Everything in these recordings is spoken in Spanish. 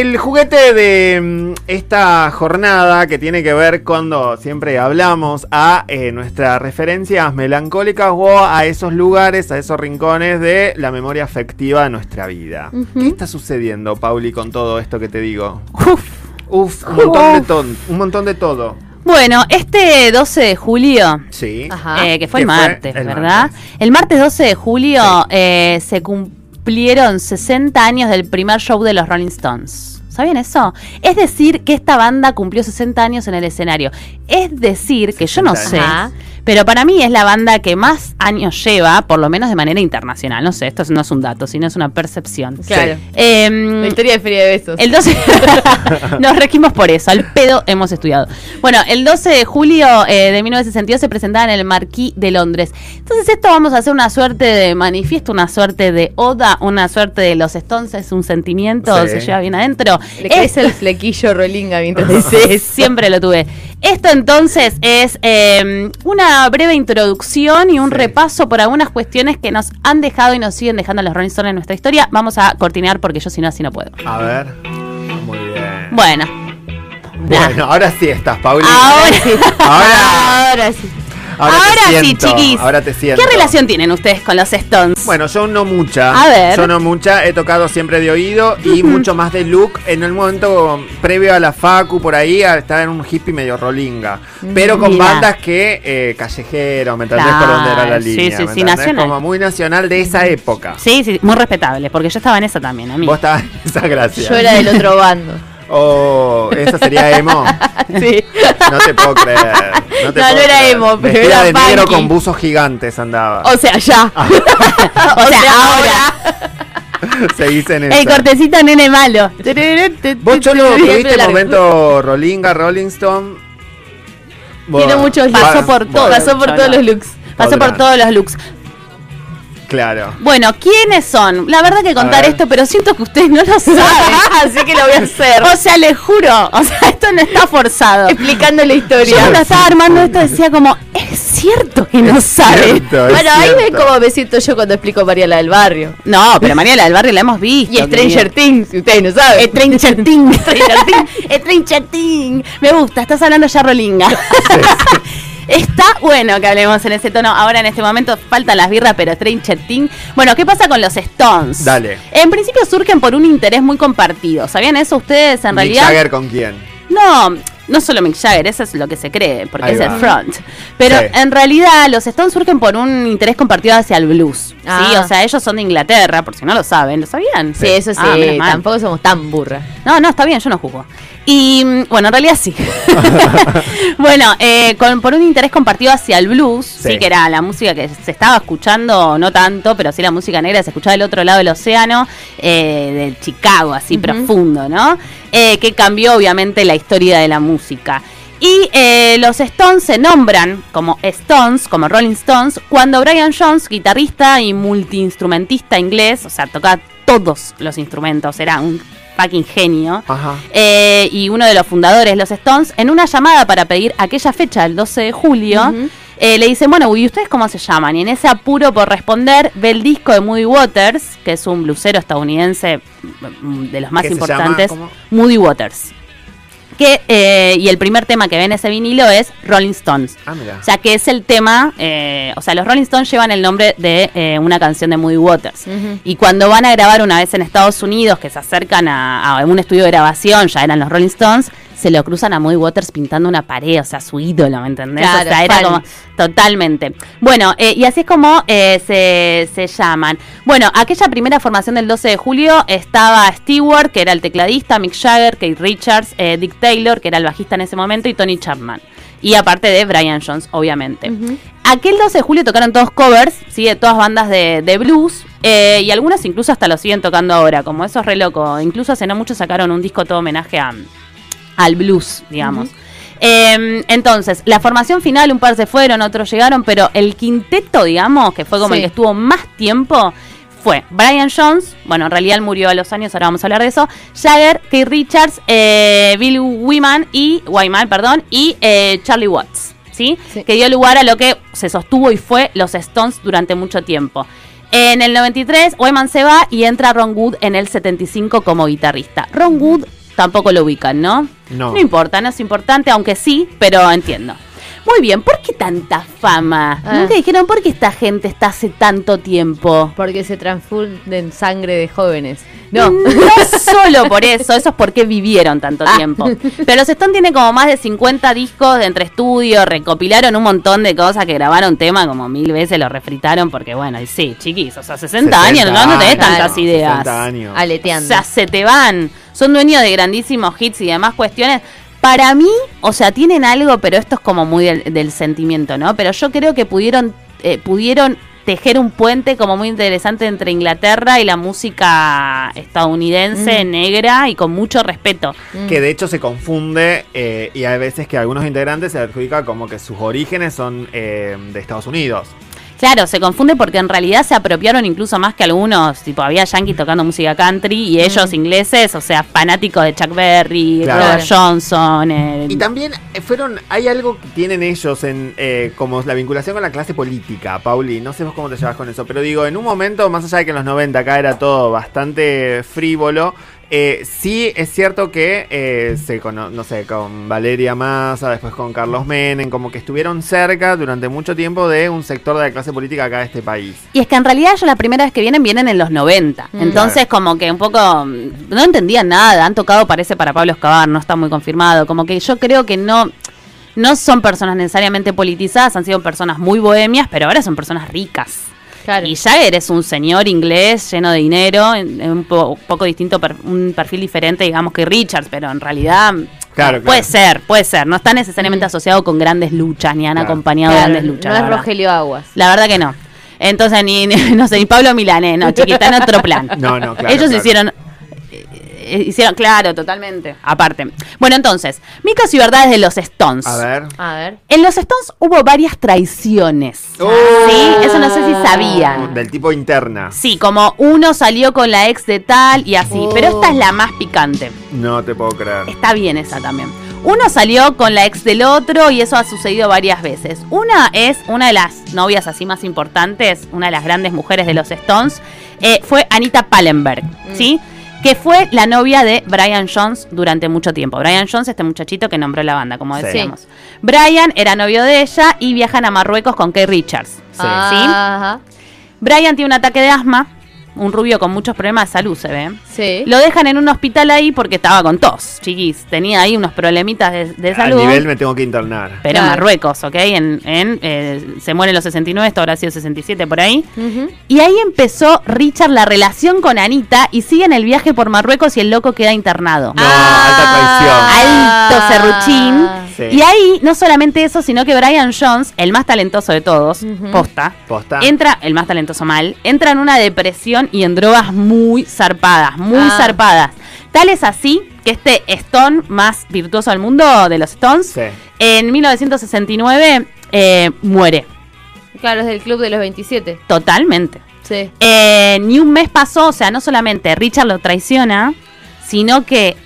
el juguete de mm, esta jornada que tiene que ver cuando siempre hablamos a eh, nuestras referencias melancólicas o a esos lugares, a esos rincones de la memoria afectiva de nuestra vida. ¿Qué está sucediendo, Pauli, con todo esto que te digo? Uf. Uf, un montón de, ton- un montón de todo. Bueno, este 12 de julio, Sí. Eh, que fue Que el fue martes, el ¿verdad? martes. El martes 12 de julio eh, se cumplieron 60 años del primer show de los Rolling Stones. ¿Sabían eso? Es decir, que esta banda cumplió 60 años en el escenario. Es decir, que yo no 60 sé, años. Pero para mí es la banda que más años lleva, por lo menos de manera internacional. No sé, esto no es un dato, sino es una percepción. Claro. Em, La historia de Feria de Besos. el 12 nos regimos por eso, al pedo hemos estudiado. Bueno, el 12 de julio eh, de 1962 se presentaba en el Marquis de Londres. Entonces esto vamos a hacer una suerte de manifiesto, una suerte de oda, una suerte de los Stones, es un sentimiento, Sí. se lleva bien adentro. Le caes Esto- el flequillo rolinga mientras Sí, dices. siempre lo tuve. Esto entonces es eh, una breve introducción y un Sí. repaso por algunas cuestiones que nos han dejado y nos siguen dejando los Rolling Stones en nuestra historia. Vamos a cortinear porque yo si no así no puedo. A ver. Muy bien. Bueno. Bueno, ahora sí estás, Pauli. Ahora sí. Ahora, Ahora sí. ahora sí, siento, chiquis. Ahora te siento. ¿Qué relación tienen ustedes con los Stones? Bueno, yo no mucha. A ver. Yo no mucha. He tocado siempre de oído y mucho más de look. En el momento previo a la Facu, por ahí, estaba en un hippie medio rolinga. Pero con Mira. bandas que eh, callejero, ¿me entendés? por dónde era la sí, línea. sí, ¿me sí, entendés? nacional. Como muy nacional de esa época. Sí, sí, muy respetable, porque yo estaba en esa también, a mí. Vos estabas en esa gracia. Yo era del otro bando. Oh, esa sería emo. Sí. No te puedo creer. No, te No, puedo no era creer. emo, pero Vestida era de negro con buzos gigantes andaba. O sea, ya. Ah. o sea, ahora. Seguís en El cortecito nene malo. Vos, Cholo, tuviste momento Rolinga, Rolling Stone. Tiene muchos va- Pasó por todo. Pasó por todos los looks. Pasó por todos los looks. Claro. Bueno, ¿quiénes son? La verdad que contar ver. esto, pero siento que ustedes no lo saben. Así que lo voy a hacer. O sea, les juro, o sea, esto no está forzado. Explicando la Yo historia. cuando estaba armando esto decía como, es cierto que no Es sabe. cierto, es Bueno, ahí ven cómo me siento yo cuando explico María la del barrio. No, pero Mariela del Barrio la hemos visto. Y Stranger. Things, si ustedes no saben. Stranger Things, Stranger Things, Stranger Things. Me gusta, estás hablando ya rolinga. Está bueno que hablemos en ese tono. Ahora en este momento faltan las birras, pero Stranger Things. Bueno, ¿qué pasa con los Stones? Dale. En principio surgen por un interés muy compartido. ¿Sabían eso ustedes en Mick realidad? Jagger con quién? No, no solo Mick Jagger, eso es lo que se cree, porque Ahí es va. el front. Pero Sí. en realidad los Stones surgen por un interés compartido hacia el blues. Sí, Ah. o sea, ellos son de Inglaterra, por si no lo saben. ¿Lo sabían? Sí, eso sí, Ah, mal. tampoco somos tan burras. No, no, está bien, yo no juzgo. Y mm, bueno, en realidad sí. bueno, eh, con- por un interés compartido hacia el blues, sí. Sí. que era la música que se estaba escuchando, no tanto, pero sí la música negra se escuchaba del otro lado del océano, eh, del Chicago, así profundo, ¿no? Eh, que cambió obviamente la historia de la música. Y eh, los Stones se nombran como Stones, como Rolling Stones, cuando Brian Jones, guitarrista y multiinstrumentista inglés, o sea, tocaba todos los instrumentos, era un fucking genio, Ajá. eh, y uno de los fundadores los Stones, en una llamada para pedir aquella fecha, el 12 de julio, eh, le dicen, bueno, ¿y ustedes cómo se llaman? Y en ese apuro por responder, ve el disco de Moody Waters, que es un blusero estadounidense mm, de los más ¿Qué se importantes. Moody Waters. Que, eh, y el primer tema que ve en ese vinilo es Rolling Stones. Ah, mira. O sea, que es el tema, eh, o sea, los Rolling Stones llevan el nombre de eh, una canción de Moody Waters. Y cuando van a grabar una vez en Estados Unidos, que se acercan a, a un estudio de grabación, ya eran los Rolling Stones, se lo cruzan a Moody Waters pintando una pared, o sea, su ídolo, ¿me entendés? Claro, o sea, era como totalmente. Bueno, eh, y así es como eh, se, se llaman. Bueno, aquella primera formación del 12 de julio estaba Stewart, que era el tecladista, Mick Jagger, Kate Richards, eh, Dick Taylor, que era el bajista en ese momento, y Tony Chapman. Y aparte de Brian Jones, obviamente. Aquel 12 de julio tocaron todos covers, ¿sí? de todas bandas de, de blues, eh, y algunas incluso hasta lo siguen tocando ahora, como eso es re loco. Incluso hace no mucho sacaron un disco todo homenaje a, al blues, digamos. Eh, entonces, la formación final, un par se fueron, otros llegaron, pero el quinteto, digamos, que fue como Sí. el que estuvo más tiempo, fue Brian Jones, bueno, en realidad él murió a los años, ahora vamos a hablar de eso, Jagger, Keith Richards, eh, Bill Wyman y Wyman, perdón, y eh, Charlie Watts, ¿sí? Sí. Que dio lugar a lo que se sostuvo y fue los Stones durante mucho tiempo. En el 93, Wyman se va y entra Ron Wood en el 75 como guitarrista. Ron Wood tampoco lo ubican, ¿no? No. No importa, no es importante, aunque sí, pero entiendo. Muy bien, ¿por qué tanta fama? Ah. Nunca dijeron por qué esta gente está hace tanto tiempo. Porque se transfunden sangre de jóvenes. No. No solo por eso, eso es porque vivieron tanto Ah. tiempo. Pero los Stones tienen como más de 50 discos de entre estudios, recopilaron un montón de cosas que grabaron tema como mil veces, lo refritaron porque bueno, y sí, chiquis, o sea, 60, años, no, no tenés tantas ideas. 60 años. O Aleteando. sea, se te van. Son dueños de grandísimos hits y demás cuestiones. Para mí, o sea, tienen algo, pero esto es como muy del, del sentimiento, ¿no? Pero yo creo que pudieron, eh, pudieron tejer un puente como muy interesante entre Inglaterra y la música estadounidense, Mm. negra y con mucho respeto. Mm. Que de hecho se confunde eh, y hay veces que algunos integrantes se adjudica como que sus orígenes son eh, de Estados Unidos. Claro, se confunde porque en realidad se apropiaron incluso más que algunos, tipo había yankees tocando música country y ellos ingleses, o sea, fanáticos de Chuck Berry, Claro. Robert Johnson. eh, Y también eh, fueron, hay algo que tienen ellos en eh, como la vinculación con la clase política, Pauli, no sé vos cómo te llevas con eso, pero digo, en un momento, más allá de que en los 90 acá era todo bastante frívolo, eh, sí es cierto que eh, se cono- no sé, con Valeria Massa, después con Carlos Menem, como que estuvieron cerca durante mucho tiempo de un sector de la clase política acá de este país. Y es que en realidad ellos la primera vez que vienen, vienen en los 90. Mm. Entonces como que un poco mm, no entendían nada. Han tocado, parece, para Pablo Escobar, no está muy confirmado. Como que yo creo que no... No son personas necesariamente politizadas, han sido personas muy bohemias, pero ahora son personas ricas. Claro. Y Jagger es un señor inglés lleno de dinero, en- en un po- poco distinto, per- un perfil diferente, digamos, que Richards, pero en realidad Claro, puede ser, puede ser. No está necesariamente asociado con grandes luchas, ni han Claro. acompañado Claro, grandes luchas. no es verdad. Rogelio Aguas. La verdad que no. Entonces, ni, ni- no sé, ni Pablo Milanés, no, chiquita, en otro plan. No, no, claro, Ellos claro. hicieron. Eh, hicieron, claro, totalmente. Aparte. Bueno, entonces, mitos y verdades de los Stones. A ver. A ver. En los Stones hubo varias traiciones. Oh. Sí, eso no sé si sabían. Del tipo interna. Sí, como uno salió con la ex de tal y así. Oh. Pero esta es la más picante. No te puedo creer. Está bien esa también. Uno salió con la ex del otro y eso ha sucedido varias veces. Una es una de las novias así más importantes, una de las grandes mujeres de los Stones, eh, fue Anita Pallenberg, ¿sí? Que fue la novia de Brian Jones durante mucho tiempo. Brian Jones, este muchachito que nombró la banda, como Sí. decíamos. Brian era novio de ella y viajan a Marruecos con Kay Richards. Sí. Ajá. Brian tiene un ataque de asma, un rubio con muchos problemas de salud, se ve. Sí. Lo dejan en un hospital ahí porque estaba con tos, chiquis. Tenía ahí unos problemitas de, de Al salud. nivel me tengo que internar. Pero en. Marruecos, ¿ok? En, en, eh, se muere en los 69, esto habrá sido 67 por ahí. Y ahí empezó Richard la relación con Anita y siguen el viaje por Marruecos y el loco queda internado. No, alta Alto serruchín. Sí. Y ahí, no solamente eso, sino que Brian Jones, el más talentoso de todos, posta, Posta. entra, el más talentoso mal, entra en una depresión y en drogas muy zarpadas, muy Ah. zarpadas. Tal es así que este Stone más virtuoso del mundo de los Stones, Sí. en 1969 eh, muere. Claro, es del club de los 27. Totalmente. Sí. Eh, ni un mes pasó, o sea, no solamente Richard lo traiciona, sino que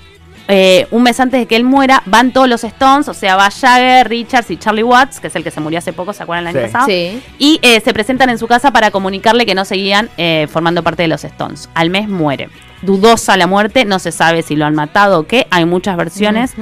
eh, un mes antes de que él muera, van todos los Stones, o sea, va Jagger, Richards y Charlie Watts, que es el que se murió hace poco, ¿se acuerdan el año Sí. pasado? Sí. Y eh, se presentan en su casa para comunicarle que no seguían eh, formando parte de los Stones. Al mes muere. Dudosa la muerte, no se sabe si lo han matado o qué, hay muchas versiones,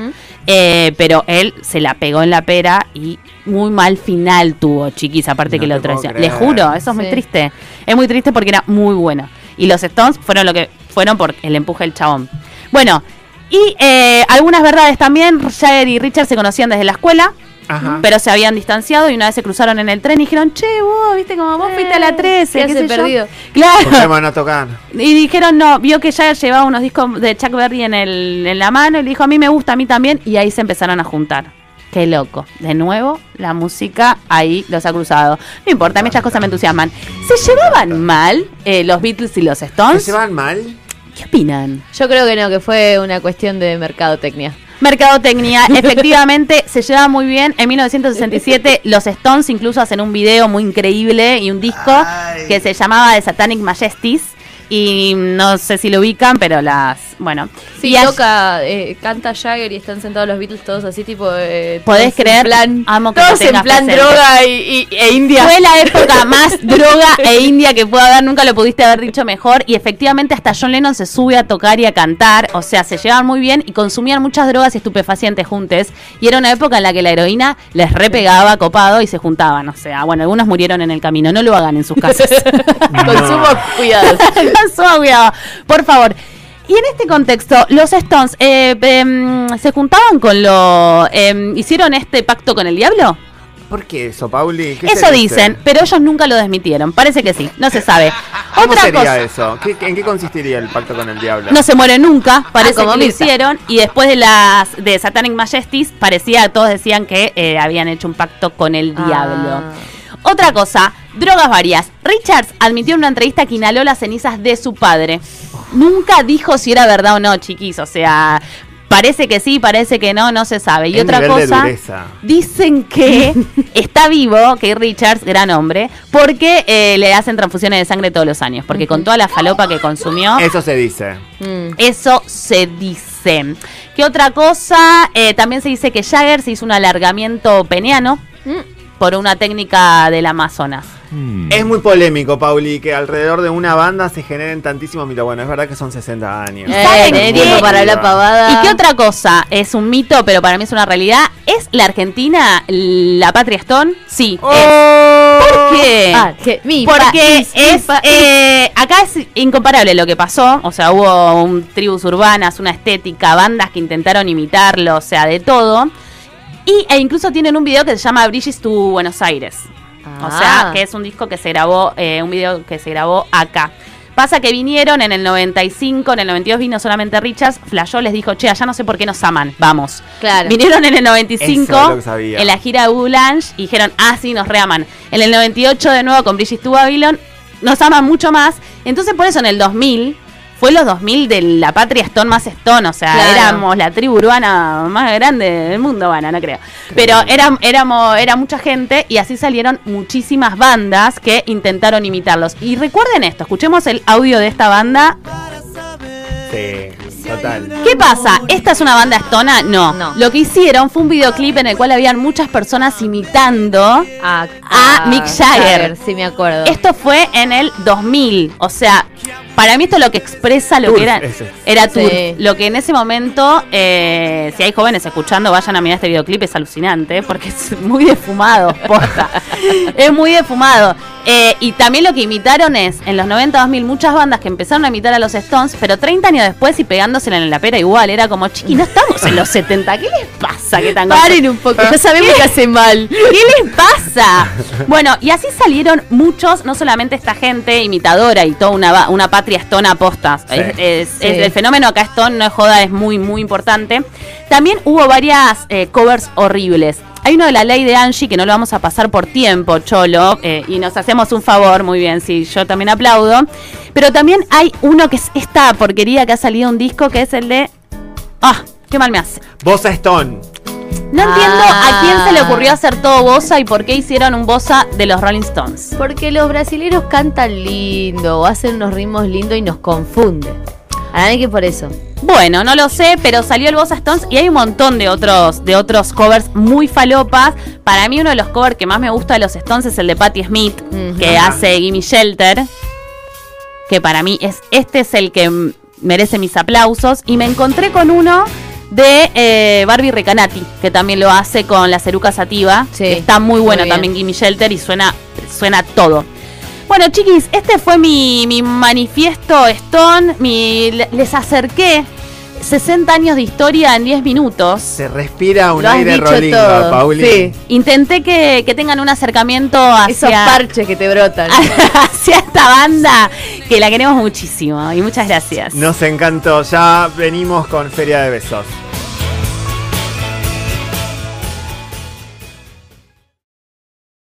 eh, pero él se la pegó en la pera y muy mal final tuvo, chiquis, aparte No que lo traicionó. Le juro, eso es muy triste. Es muy triste porque era muy bueno. Y los Stones fueron lo que fueron por el empuje del chabón. Bueno, y eh, algunas verdades también, Jagger y Richard se conocían desde la escuela, Ajá. pero se habían distanciado y una vez se cruzaron en el tren y dijeron, che, vos, viste como vos fuiste a la 13, ¿qué qué sé yo". perdido? ¿Por qué Claro. a tocar? Y dijeron, no, vio que Jagger llevaba unos discos de Chuck Berry en, el, en la mano y le dijo, a mí me gusta, a mí también, y ahí se empezaron a juntar. Qué loco. De nuevo, la música ahí los ha cruzado. No importa, a mí estas cosas me entusiasman. ¿Se llevaban mal eh, los Beatles y los ¿Se Stones? llevan mal? ¿Qué opinan? Yo creo que no, que fue una cuestión de mercadotecnia. Mercadotecnia, efectivamente, se lleva muy bien. En 1967 los Stones incluso hacen un video muy increíble y un disco Ay. que se llamaba The Satanic Majesties, y no sé si lo ubican, pero las, bueno. Sí, y toca, eh, canta Jagger y están sentados los Beatles todos así, tipo. Eh, ¿Podés creer? plan- Amo que todos en plan presente. droga y, y- e India. Fue la época más droga e india que pueda haber, nunca lo pudiste haber dicho mejor. Y efectivamente hasta John Lennon se sube a tocar y a cantar. O sea, se llevaban muy bien y consumían muchas drogas y estupefacientes juntos. Y era una época en la que la heroína les repegaba copado y se juntaban. O sea, bueno, algunos murieron en el camino. No lo hagan en sus casas. Consumo cuidados. Cuidado, por favor. Y en este contexto, los Stones eh, em, se juntaban con lo. em, ¿Hicieron este pacto con el diablo? ¿Por qué eso, Pauli? ¿Qué Eso dice? dicen, pero ellos nunca lo desmitieron. Parece que sí, no se sabe. ¿Cómo Otra sería cosa, eso? ¿Qué- ¿En qué consistiría el pacto con el diablo? no se muere nunca, parece como que lo hicieron. Y después de las de Satanic Majesties, parecía, todos decían que eh, habían hecho un pacto con el diablo. Ah. Otra cosa, drogas varias. Richards admitió en una entrevista que inhaló las cenizas de su padre. Nunca dijo si era verdad o no, chiquis. O sea, parece que sí, parece que no, no se sabe. Y El otra cosa, dicen que está vivo, que Richards, gran hombre, porque eh, le hacen transfusiones de sangre todos los años. Porque con toda la falopa que consumió, Eso se dice. Mm. eso se dice. ¿Qué otra cosa? Eh, también se dice que Jagger se hizo un alargamiento peniano por una técnica del Amazonas. Es muy polémico, Pauli, que alrededor de una banda se generen tantísimos mitos. Bueno, es verdad que son 60 años. Eh, ¿Saben tenés qué? tiempo para la pavada. ¿Y qué otra cosa? Es un mito, pero para mí es una realidad. ¿Es la Argentina la patria Stone? Sí. Oh. es. ¿Por qué? Ah, que mi Porque mi es eh, acá es incomparable lo que pasó, o sea, hubo un tribus urbanas, una estética, bandas que intentaron imitarlo, o sea, de todo. Y, e incluso tienen un video que se llama Bridges to Buenos Aires. O Ah. sea, que es un disco que se grabó, eh, un video que se grabó acá. Pasa que vinieron en el 95, en el 92 vino solamente Richards, flashó, les dijo, che, ya no sé por qué nos aman, vamos. Claro. Vinieron en el Eso 95, es lo que sabía. en la gira de Boulange, y dijeron, ah, sí, nos reaman. En el 98 de nuevo con Bridges to Babylon, nos aman mucho más. Entonces por eso en el 2000, fue los 2000 de la patria Stone más Stone, o sea, Claro. éramos la tribu urbana más grande del mundo, bueno, no creo. Pero era, éramos, era mucha gente y así salieron muchísimas bandas que intentaron imitarlos. Y recuerden esto, escuchemos el audio de esta banda. Sí, total. ¿Qué pasa? ¿Esta es una banda estona? No. No. Lo que hicieron fue un videoclip en el cual habían muchas personas imitando. A, A Mick Jagger. Sí, me acuerdo. Esto fue en el 2000. O sea, para mí esto es lo que expresa lo Tour, que era. ese. Era Sí. Lo que en ese momento, eh, si hay jóvenes escuchando, vayan a mirar este videoclip, es alucinante, porque es muy defumado, posta. es muy defumado. Eh, y también lo que imitaron es, en los 90, 2000, muchas bandas que empezaron a imitar a los Stones, pero 30 años después y pegándosela en la pera igual. Era como, chiqui, no estamos en los 70. ¿Qué les pasa? ¿Qué tan Paren un poco, ya sabemos que hace mal. ¿Qué les pasa? Bueno, y así salieron muchos, no solamente esta gente imitadora y toda una, una patria Stone apostas. Sí. Es, es- Sí. es- el fenómeno acá Stone, no es joda, es muy, muy importante. También hubo varias eh, covers horribles. Hay uno de la ley de Angie que no lo vamos a pasar por tiempo, Cholo, eh, y nos hacemos un favor, muy bien, sí, yo también aplaudo. Pero también hay uno que es esta porquería que ha salido un disco que es el de. ¡Ah! ¡Qué mal me hace! Bossa Stone. No entiendo a quién se le Ah. ocurrió hacer todo bossa y por qué hicieron un bossa de los Rolling Stones. Porque los brasileros cantan lindo, o hacen unos ritmos lindos y nos confunden. A mí que por eso. Bueno, no lo sé, pero salió el Bossa Stones y hay un montón de otros, de otros covers muy falopas. Para mí uno de los covers que más me gusta de los Stones es el de Patti Smith, que hace Gimme Shelter. Que para mí es este es el que merece mis aplausos. Y me encontré con uno de eh, Barbie Recanati, que también lo hace con la Ceruca Sativa. Sí, está muy bien. también Gimme Shelter y suena, suena todo. Bueno, chiquis, este fue mi, mi manifiesto Stone. Mi, le- les acerqué 60 años de historia en 10 minutos. Se respira un Lo aire todo. Pauli. Sí. Intenté que, que tengan un acercamiento Esos hacia, parches que te brotan. hacia esta banda que la queremos muchísimo. Y muchas gracias. Nos encantó. Ya venimos con Feria de Besos.